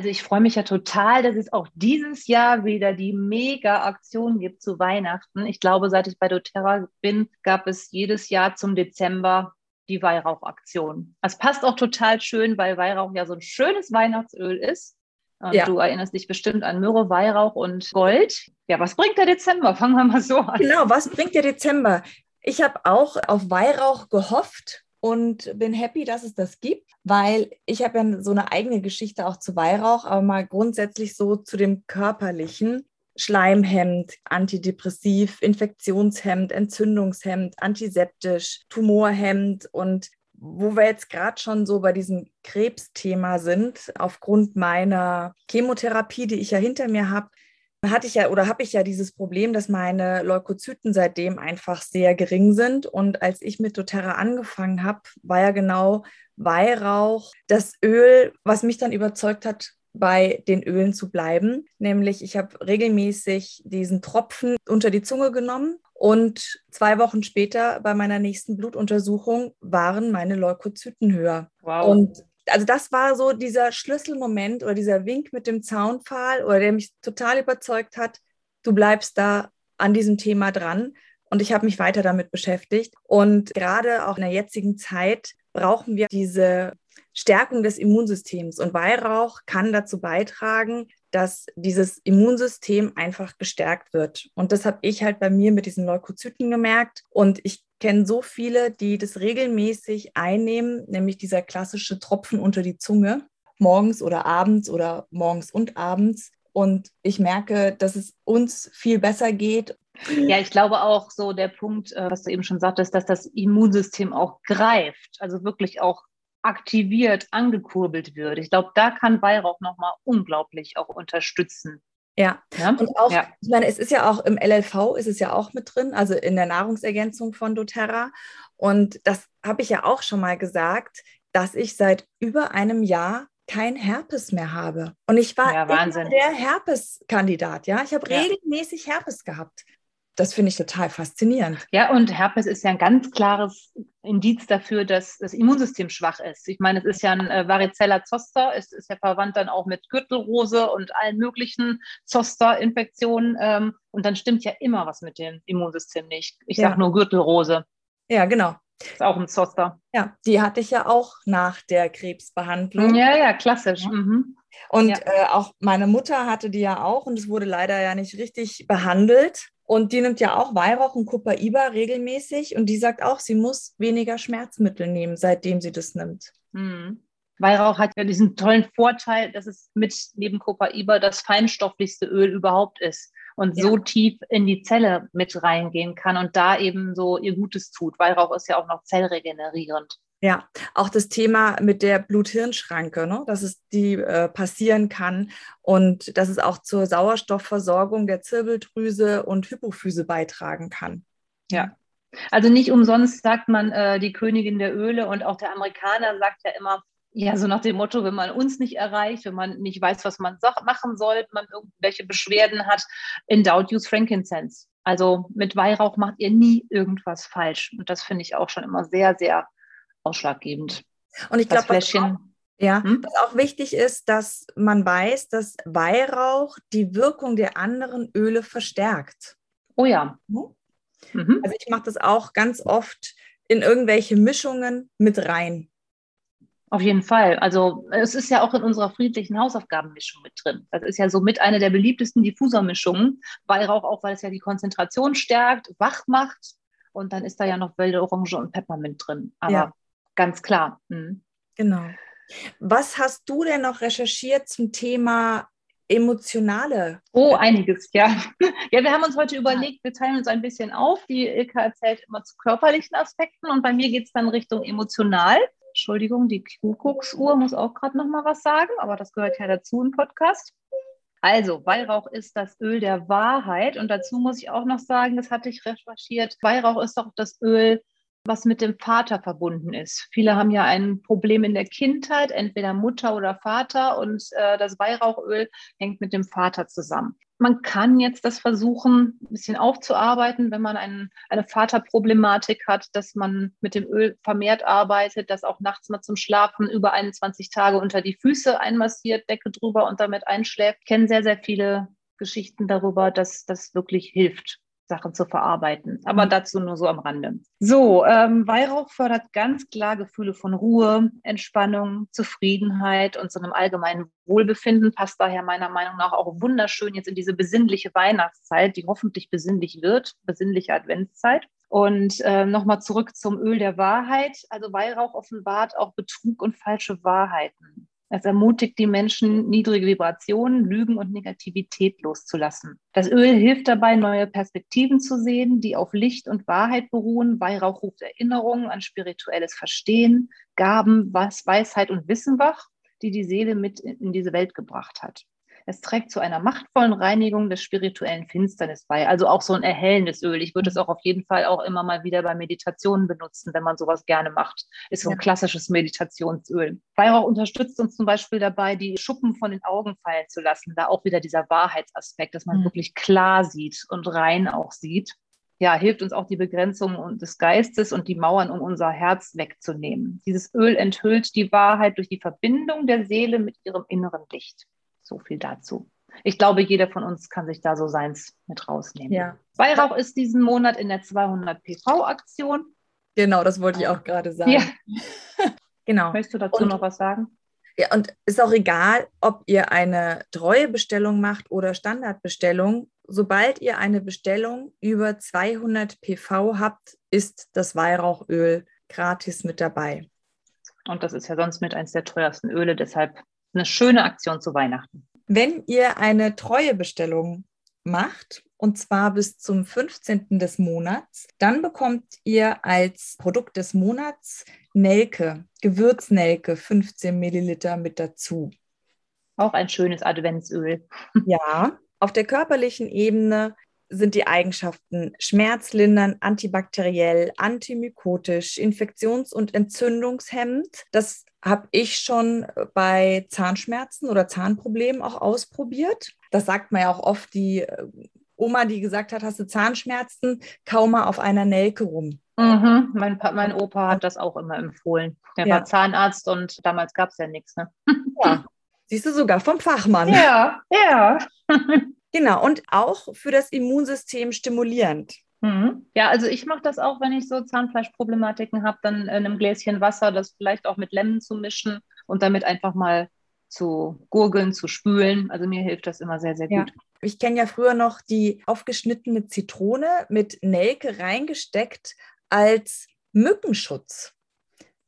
Also ich freue mich ja total, dass es auch dieses Jahr wieder die Mega-Aktion gibt zu Weihnachten. Ich glaube, seit ich bei doTERRA bin, gab es jedes Jahr zum Dezember die Weihrauchaktion. Das passt auch total schön, weil Weihrauch ja so ein schönes Weihnachtsöl ist. Und ja. du erinnerst dich bestimmt an Myrrhe, Weihrauch und Gold. Ja, was bringt der Dezember? Fangen wir mal so an. Genau, was bringt der Dezember? Ich habe auch auf Weihrauch gehofft und bin happy, dass es das gibt, weil ich habe ja so eine eigene Geschichte auch zu Weihrauch, aber mal grundsätzlich so zu dem körperlichen. Schleimhemd, antidepressiv, Infektionshemd, Entzündungshemd, antiseptisch, Tumorhemd und wo wir jetzt gerade schon so bei diesem Krebsthema sind, aufgrund meiner Chemotherapie, die ich ja hinter mir habe, hatte ich ja oder habe ich ja dieses Problem, dass meine Leukozyten seitdem einfach sehr gering sind. Und als ich mit doTERRA angefangen habe, war ja genau Weihrauch das Öl, was mich dann überzeugt hat, bei den Ölen zu bleiben. Nämlich, ich habe regelmäßig diesen Tropfen unter die Zunge genommen und zwei Wochen später bei meiner nächsten Blutuntersuchung waren meine Leukozyten höher. Wow. Und also das war so dieser Schlüsselmoment oder dieser Wink mit dem Zaunpfahl oder der mich total überzeugt hat, du bleibst da an diesem Thema dran. Und ich habe mich weiter damit beschäftigt. Und gerade auch in der jetzigen Zeit brauchen wir diese Stärkung des Immunsystems. Und Weihrauch kann dazu beitragen, dass dieses Immunsystem einfach gestärkt wird. Und das habe ich halt bei mir mit diesen Leukozyten gemerkt. Und ich kenne so viele, die das regelmäßig einnehmen, nämlich dieser klassische Tropfen unter die Zunge, morgens oder abends oder morgens und abends. Und ich merke, dass es uns viel besser geht. Ja, ich glaube auch so der Punkt, äh, was du eben schon sagtest, dass das Immunsystem auch greift, also wirklich auch aktiviert, angekurbelt wird. Ich glaube, da kann Weihrauch nochmal unglaublich auch unterstützen. Ja. ja. und auch, ja. ich meine, es ist ja auch im LLV, ist es ja auch mit drin, also in der Nahrungsergänzung von doTERRA. Und das habe ich ja auch schon mal gesagt, dass ich seit über einem Jahr kein Herpes mehr habe. Und ich war ja, immer der Herpes-Kandidat, ja. Ich habe regelmäßig Herpes gehabt. Das finde ich total faszinierend. Ja, und Herpes ist ja ein ganz klares Indiz dafür, dass das Immunsystem schwach ist. Ich meine, es ist ja ein äh, Varicella Zoster, es ist ja verwandt dann auch mit Gürtelrose und allen möglichen Zoster-Infektionen. Ähm, und dann stimmt ja immer was mit dem Immunsystem nicht. Ich ja. sage nur Gürtelrose. Ja, genau. Ist auch ein Zoster. Ja, die hatte ich ja auch nach der Krebsbehandlung. Ja, ja, klassisch. Mhm. Und ja. Äh, auch meine Mutter hatte die ja auch und es wurde leider ja nicht richtig behandelt. Und die nimmt ja auch Weihrauch und Copaiba regelmäßig und die sagt auch, sie muss weniger Schmerzmittel nehmen, seitdem sie das nimmt. Mhm. Weihrauch hat ja diesen tollen Vorteil, dass es mit neben Copaiba das feinstofflichste Öl überhaupt ist und ja. so tief in die Zelle mit reingehen kann und da eben so ihr Gutes tut. Weihrauch ist ja auch noch zellregenerierend. Ja, auch das Thema mit der Blut-Hirn-Schranke, ne? dass es die äh, passieren kann und dass es auch zur Sauerstoffversorgung der Zirbeldrüse und Hypophyse beitragen kann. Ja, also nicht umsonst sagt man äh, die Königin der Öle und auch der Amerikaner sagt ja immer, ja, so nach dem Motto, wenn man uns nicht erreicht, wenn man nicht weiß, was man machen soll, man irgendwelche Beschwerden hat, Doubt use Frankincense. Also mit Weihrauch macht ihr nie irgendwas falsch. Und das finde ich auch schon immer sehr, sehr ausschlaggebend. Und ich glaube, was, ja, hm? was auch wichtig ist, dass man weiß, dass Weihrauch die Wirkung der anderen Öle verstärkt. Oh ja. Mhm. mhm. Also ich mache das auch ganz oft in irgendwelche Mischungen mit rein. Auf jeden Fall. Also es ist ja auch in unserer friedlichen Hausaufgabenmischung mit drin. Das ist ja somit eine der beliebtesten Diffusermischungen. Weihrauch auch, weil es ja die Konzentration stärkt, wach macht. Und dann ist da ja noch wilde Orange und Peppermint drin. Aber ja. Ganz klar. Mhm. Genau. Was hast du denn noch recherchiert zum Thema emotionale? Oh, einiges, ja. Ja, wir haben uns heute überlegt, wir teilen uns ein bisschen auf. Die Ilka erzählt immer zu körperlichen Aspekten und bei mir geht es dann Richtung emotional. Entschuldigung, die Kuckucksuhr muss auch gerade noch mal was sagen, aber das gehört ja dazu im Podcast. Also, Weihrauch ist das Öl der Wahrheit. Und dazu muss ich auch noch sagen, das hatte ich recherchiert. Weihrauch ist auch das Öl, was mit dem Vater verbunden ist. Viele haben ja ein Problem in der Kindheit, entweder Mutter oder Vater, und äh, das Weihrauchöl hängt mit dem Vater zusammen. Man kann jetzt das versuchen, ein bisschen aufzuarbeiten, wenn man ein, eine Vaterproblematik hat, dass man mit dem Öl vermehrt arbeitet, das auch nachts mal zum Schlafen über 21 Tage unter die Füße einmassiert, Decke drüber und damit einschläft. Ich kenne sehr, sehr viele Geschichten darüber, dass das wirklich hilft. Sachen zu verarbeiten. Aber mhm. dazu nur so am Rande. So, ähm, Weihrauch fördert ganz klar Gefühle von Ruhe, Entspannung, Zufriedenheit und so einem allgemeinen Wohlbefinden. Passt daher meiner Meinung nach auch wunderschön jetzt in diese besinnliche Weihnachtszeit, die hoffentlich besinnlich wird, besinnliche Adventszeit. Und äh, nochmal zurück zum Öl der Wahrheit. Also Weihrauch offenbart auch Betrug und falsche Wahrheiten. Es ermutigt die Menschen, niedrige Vibrationen, Lügen und Negativität loszulassen. Das Öl hilft dabei, neue Perspektiven zu sehen, die auf Licht und Wahrheit beruhen. Weihrauch ruft Erinnerungen an spirituelles Verstehen, Gaben, Weisheit und Wissen wach, die die Seele mit in diese Welt gebracht hat. Es trägt zu einer machtvollen Reinigung des spirituellen Finsternis bei. Also auch so ein erhellendes Öl. Ich würde es auch auf jeden Fall auch immer mal wieder bei Meditationen benutzen, wenn man sowas gerne macht. Ist so ein ja. klassisches Meditationsöl. Weihrauch unterstützt uns zum Beispiel dabei, die Schuppen von den Augen fallen zu lassen. Da auch wieder dieser Wahrheitsaspekt, dass man mhm. wirklich klar sieht und rein auch sieht ja, hilft uns auch die Begrenzung des Geistes und die Mauern um unser Herz wegzunehmen. Dieses Öl enthüllt die Wahrheit durch die Verbindung der Seele mit ihrem inneren Licht. So viel dazu. Ich glaube, jeder von uns kann sich da so seins mit rausnehmen. Ja. Weihrauch ist diesen Monat in der 200 PV-Aktion. Genau, das wollte ich auch gerade sagen. Ja. genau. Möchtest du dazu und, noch was sagen? Ja, und ist auch egal, ob ihr eine Treuebestellung macht oder Standardbestellung. Sobald ihr eine Bestellung über 200 PV habt, ist das Weihrauchöl gratis mit dabei. Und das ist ja sonst mit eins der teuersten Öle, deshalb eine schöne Aktion zu Weihnachten. Wenn ihr eine Treuebestellung macht, und zwar bis zum 15. des Monats, dann bekommt ihr als Produkt des Monats Nelke, Gewürznelke, 15 Milliliter mit dazu. Auch ein schönes Adventsöl. Ja, auf der körperlichen Ebene sind die Eigenschaften schmerzlindernd, antibakteriell, antimykotisch, infektions- und entzündungshemmend. Das habe ich schon bei Zahnschmerzen oder Zahnproblemen auch ausprobiert. Das sagt man ja auch oft, die äh, Oma, die gesagt hat, hast du Zahnschmerzen, kaum mal auf einer Nelke rum. Mhm. Mein, mein, Opa hat das auch immer empfohlen. Der ja. war Zahnarzt und damals gab es ja nichts. Ne? Ja, siehst du sogar vom Fachmann. Ja, ja. Genau, und auch für das Immunsystem stimulierend. Mhm. Ja, also ich mache das auch, wenn ich so Zahnfleischproblematiken habe, dann in einem Gläschen Wasser, das vielleicht auch mit Lemon zu mischen und damit einfach mal zu gurgeln, zu spülen. Also mir hilft das immer sehr, sehr gut. Ja. Ich kenne ja früher noch die aufgeschnittene Zitrone mit Nelke reingesteckt als Mückenschutz.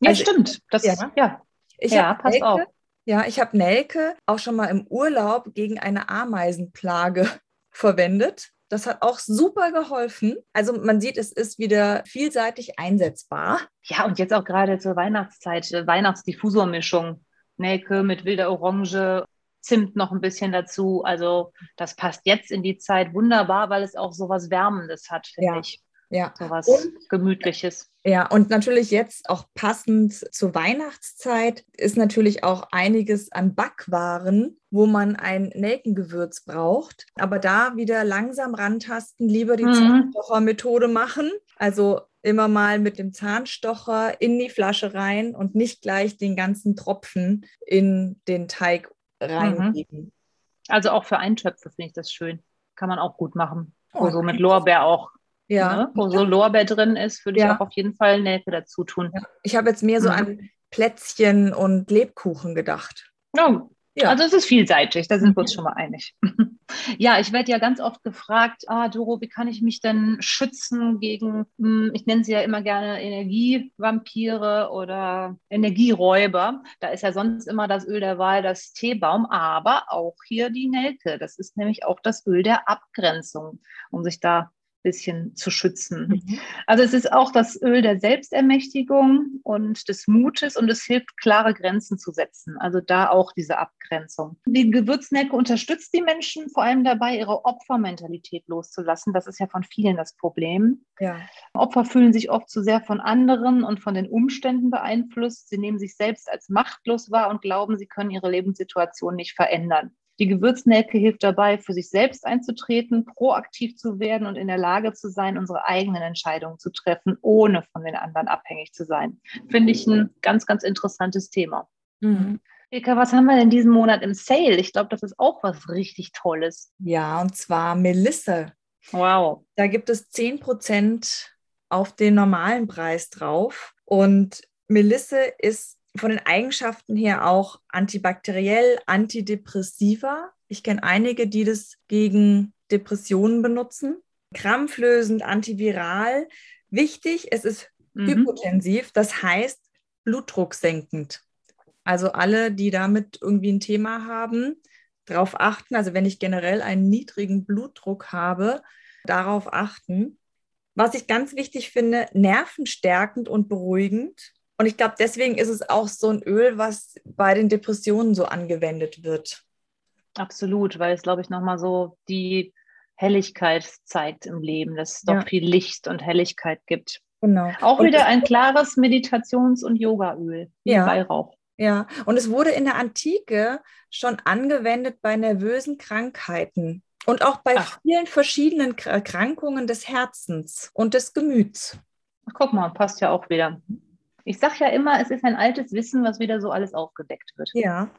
Ja, also, stimmt. Das, ja. ja. Ich ja, passt Nelke, auch. Ja, ich habe Nelke auch schon mal im Urlaub gegen eine Ameisenplage verwendet. Das hat auch super geholfen. Also man sieht, es ist wieder vielseitig einsetzbar. Ja, und jetzt auch gerade zur Weihnachtszeit, äh, Weihnachtsdiffusormischung. Nelke mit wilder Orange, Zimt noch ein bisschen dazu. Also das passt jetzt in die Zeit wunderbar, weil es auch so was Wärmendes hat, finde ja. ich. Ja. So was und, Gemütliches. Ja, und natürlich jetzt auch passend zur Weihnachtszeit ist natürlich auch einiges an Backwaren, wo man ein Nelkengewürz braucht. Aber da wieder langsam rantasten, lieber die mhm. Zahnstocher-Methode machen. Also immer mal mit dem Zahnstocher in die Flasche rein und nicht gleich den ganzen Tropfen in den Teig reingeben. Mhm. Also auch für Eintöpfe finde ich das schön. Kann man auch gut machen. Oh, so mit Lorbeer auch ja. Ne? wo so Lorbeer drin ist, würde ja. ich auch auf jeden Fall Nelke dazu tun. Ja. Ich habe jetzt mehr so mhm. an Plätzchen und Lebkuchen gedacht. Oh. Ja. Also es ist vielseitig, da sind wir uns mhm. schon mal einig. ja, ich werde ja ganz oft gefragt, ah, Doro, wie kann ich mich denn schützen gegen, hm, ich nenne sie ja immer gerne Energievampire oder Energieräuber. Da ist ja sonst immer das Öl der Wahl, das Teebaum, aber auch hier die Nelke. Das ist nämlich auch das Öl der Abgrenzung, um sich da bisschen zu schützen. Mhm. Also es ist auch das Öl der Selbstermächtigung und des Mutes und es hilft, klare Grenzen zu setzen. Also da auch diese Abgrenzung. Die Gewürznecke unterstützt die Menschen vor allem dabei, ihre Opfermentalität loszulassen. Das ist ja von vielen das Problem. Ja. Opfer fühlen sich oft zu sehr von anderen und von den Umständen beeinflusst. Sie nehmen sich selbst als machtlos wahr und glauben, sie können ihre Lebenssituation nicht verändern. Die Gewürznelke hilft dabei, für sich selbst einzutreten, proaktiv zu werden und in der Lage zu sein, unsere eigenen Entscheidungen zu treffen, ohne von den anderen abhängig zu sein. Finde ich ein ganz, ganz interessantes Thema. Mhm. Eka, was haben wir denn diesen Monat im Sale? Ich glaube, das ist auch was richtig Tolles. Ja, und zwar Melisse. Wow. Da gibt es 10% auf den normalen Preis drauf. Und Melisse ist von den Eigenschaften her auch antibakteriell, antidepressiver. Ich kenne einige, die das gegen Depressionen benutzen. Krampflösend, antiviral. Wichtig, es ist mhm. hypotensiv, das heißt blutdrucksenkend. Also alle, die damit irgendwie ein Thema haben, darauf achten. Also wenn ich generell einen niedrigen Blutdruck habe, darauf achten. Was ich ganz wichtig finde, nervenstärkend und beruhigend. Und ich glaube, deswegen ist es auch so ein Öl, was bei den Depressionen so angewendet wird. Absolut, weil es, glaube ich, nochmal so die Helligkeit zeigt im Leben, dass es doch ja. viel Licht und Helligkeit gibt. Genau. Auch und wieder ein klares Meditations- und Yogaöl, wie ja. Weihrauch. Ja, und es wurde in der Antike schon angewendet bei nervösen Krankheiten und auch bei Ach. vielen verschiedenen Erkrankungen des Herzens und des Gemüts. Ach, guck mal, passt ja auch wieder. Ich sage ja immer, es ist ein altes Wissen, was wieder so alles aufgedeckt wird. Ja.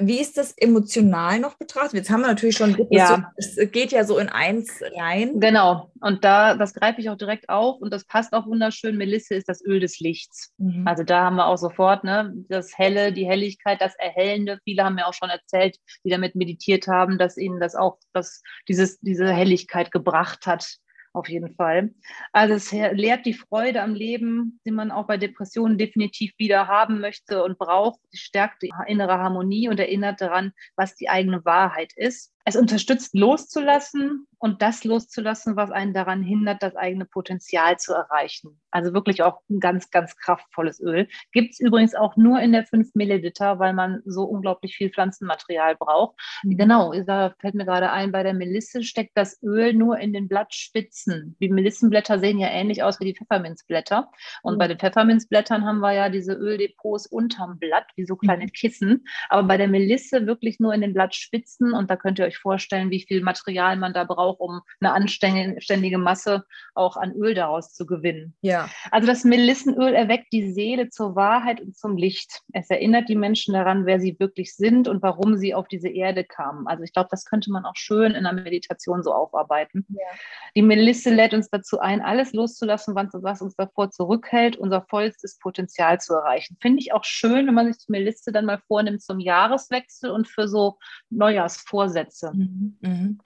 Wie ist das emotional noch betrachtet? Jetzt haben wir natürlich schon, ja. es geht ja so in eins rein. Genau. Und da, das greife ich auch direkt auf und das passt auch wunderschön. Melisse ist das Öl des Lichts. Mhm. Also da haben wir auch sofort ne, das Helle, die Helligkeit, das Erhellende. Viele haben mir auch schon erzählt, die damit meditiert haben, dass ihnen das auch, dass dieses, diese Helligkeit gebracht hat auf jeden Fall. Also es lehrt die Freude am Leben, die man auch bei Depressionen definitiv wieder haben möchte und braucht. Stärkt die innere Harmonie und erinnert daran, was die eigene Wahrheit ist. Es unterstützt loszulassen und das loszulassen, was einen daran hindert, das eigene Potenzial zu erreichen. Also wirklich auch ein ganz, ganz kraftvolles Öl. Gibt es übrigens auch nur in der 5 Milliliter, weil man so unglaublich viel Pflanzenmaterial braucht. Mhm. Genau, da fällt mir gerade ein, bei der Melisse steckt das Öl nur in den Blattspitzen. Die Melissenblätter sehen ja ähnlich aus wie die Pfefferminzblätter. Und mhm. bei den Pfefferminzblättern haben wir ja diese Öldepots unterm Blatt, wie so kleine mhm. Kissen. Aber bei der Melisse wirklich nur in den Blattspitzen und da könnt ihr euch euch vorstellen, wie viel Material man da braucht, um eine anständige Masse auch an Öl daraus zu gewinnen. Ja. Also das Melissenöl erweckt die Seele zur Wahrheit und zum Licht. Es erinnert die Menschen daran, wer sie wirklich sind und warum sie auf diese Erde kamen. Also ich glaube, das könnte man auch schön in der Meditation so aufarbeiten. Ja. Die Melisse lädt uns dazu ein, alles loszulassen, was uns davor zurückhält, unser vollstes Potenzial zu erreichen. Finde ich auch schön, wenn man sich die Melisse dann mal vornimmt zum Jahreswechsel und für so Neujahrsvorsätze. Klasse. Mhm, mhm.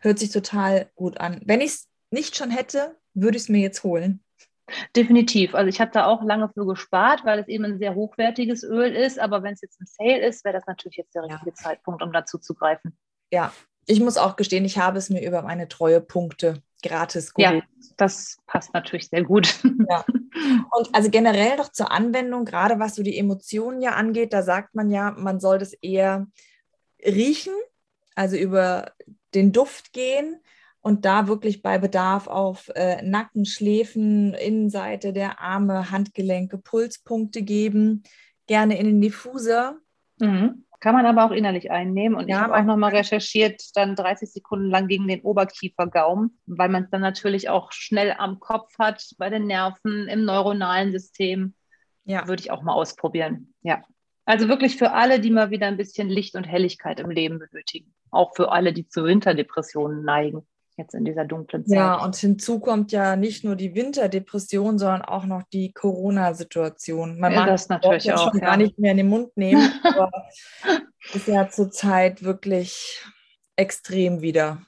Hört sich total gut an. Wenn ich es nicht schon hätte, würde ich es mir jetzt holen. Definitiv. Also ich habe da auch lange für gespart, weil es eben ein sehr hochwertiges Öl ist. Aber wenn es jetzt ein Sale ist, wäre das natürlich jetzt der richtige ja. Zeitpunkt, um dazu zu greifen. Ja, ich muss auch gestehen, ich habe es mir über meine Treuepunkte gratis geholt. Ja, das passt natürlich sehr gut. Ja. Und also generell noch zur Anwendung, gerade was so die Emotionen ja angeht, da sagt man ja, man soll das eher riechen also über den Duft gehen und da wirklich bei Bedarf auf äh, Nacken, Schläfen, Innenseite der Arme, Handgelenke, Pulspunkte geben, gerne in den Diffuser. Mhm. Kann man aber auch innerlich einnehmen. Und ja, ich habe auch nochmal recherchiert, dann 30 Sekunden lang gegen den Oberkiefergaumen, weil man es dann natürlich auch schnell am Kopf hat, bei den Nerven, im neuronalen System. Ja. Würde ich auch mal ausprobieren. Ja. Also wirklich für alle, die mal wieder ein bisschen Licht und Helligkeit im Leben benötigen. Auch für alle, die zu Winterdepressionen neigen, jetzt in dieser dunklen Zeit. Ja, und hinzu kommt ja nicht nur die Winterdepression, sondern auch noch die Corona-Situation. Man ja, mag das natürlich auch schon ja. gar nicht mehr in den Mund nehmen, aber ist ja zurzeit wirklich extrem wieder.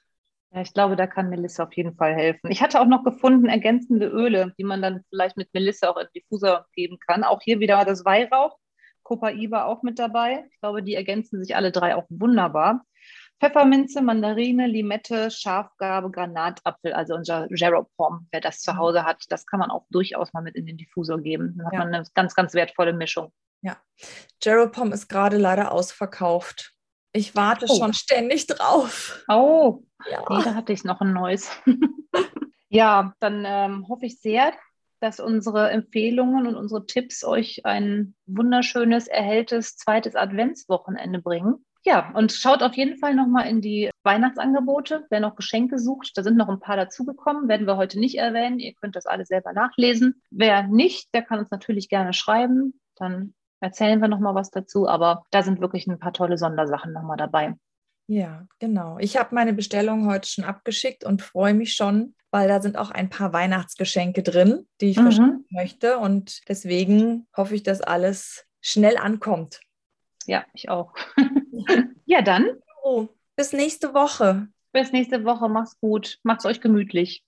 Ja, ich glaube, da kann Melissa auf jeden Fall helfen. Ich hatte auch noch gefunden ergänzende Öle, die man dann vielleicht mit Melissa auch in Diffuser geben kann. Auch hier wieder das Weihrauch Copaiba auch mit dabei. Ich glaube, die ergänzen sich alle drei auch wunderbar. Pfefferminze, Mandarine, Limette, Schafgarbe, Granatapfel, also unser Geropom, wer das zu mhm. Hause hat, das kann man auch durchaus mal mit in den Diffusor geben. Dann hat ja. man eine ganz, ganz wertvolle Mischung. Ja, Geropom ist gerade leider ausverkauft. Ich warte oh. schon ständig drauf. Oh, ja. Nee, da hatte ich noch ein neues. ja, dann ähm, hoffe ich sehr, dass unsere Empfehlungen und unsere Tipps euch ein wunderschönes, erhelltes zweites Adventswochenende bringen. Ja, und schaut auf jeden Fall nochmal in die Weihnachtsangebote. Wer noch Geschenke sucht, da sind noch ein paar dazugekommen, werden wir heute nicht erwähnen. Ihr könnt das alles selber nachlesen. Wer nicht, der kann uns natürlich gerne schreiben. Dann erzählen wir nochmal was dazu. Aber da sind wirklich ein paar tolle Sondersachen nochmal dabei. Ja, genau. Ich habe meine Bestellung heute schon abgeschickt und freue mich schon, weil da sind auch ein paar Weihnachtsgeschenke drin, die ich mhm. verschenken möchte. Und deswegen hoffe ich, dass alles schnell ankommt. Ja, ich auch. ja, dann. Oh, bis nächste Woche. Bis nächste Woche. Macht's gut. Macht's euch gemütlich.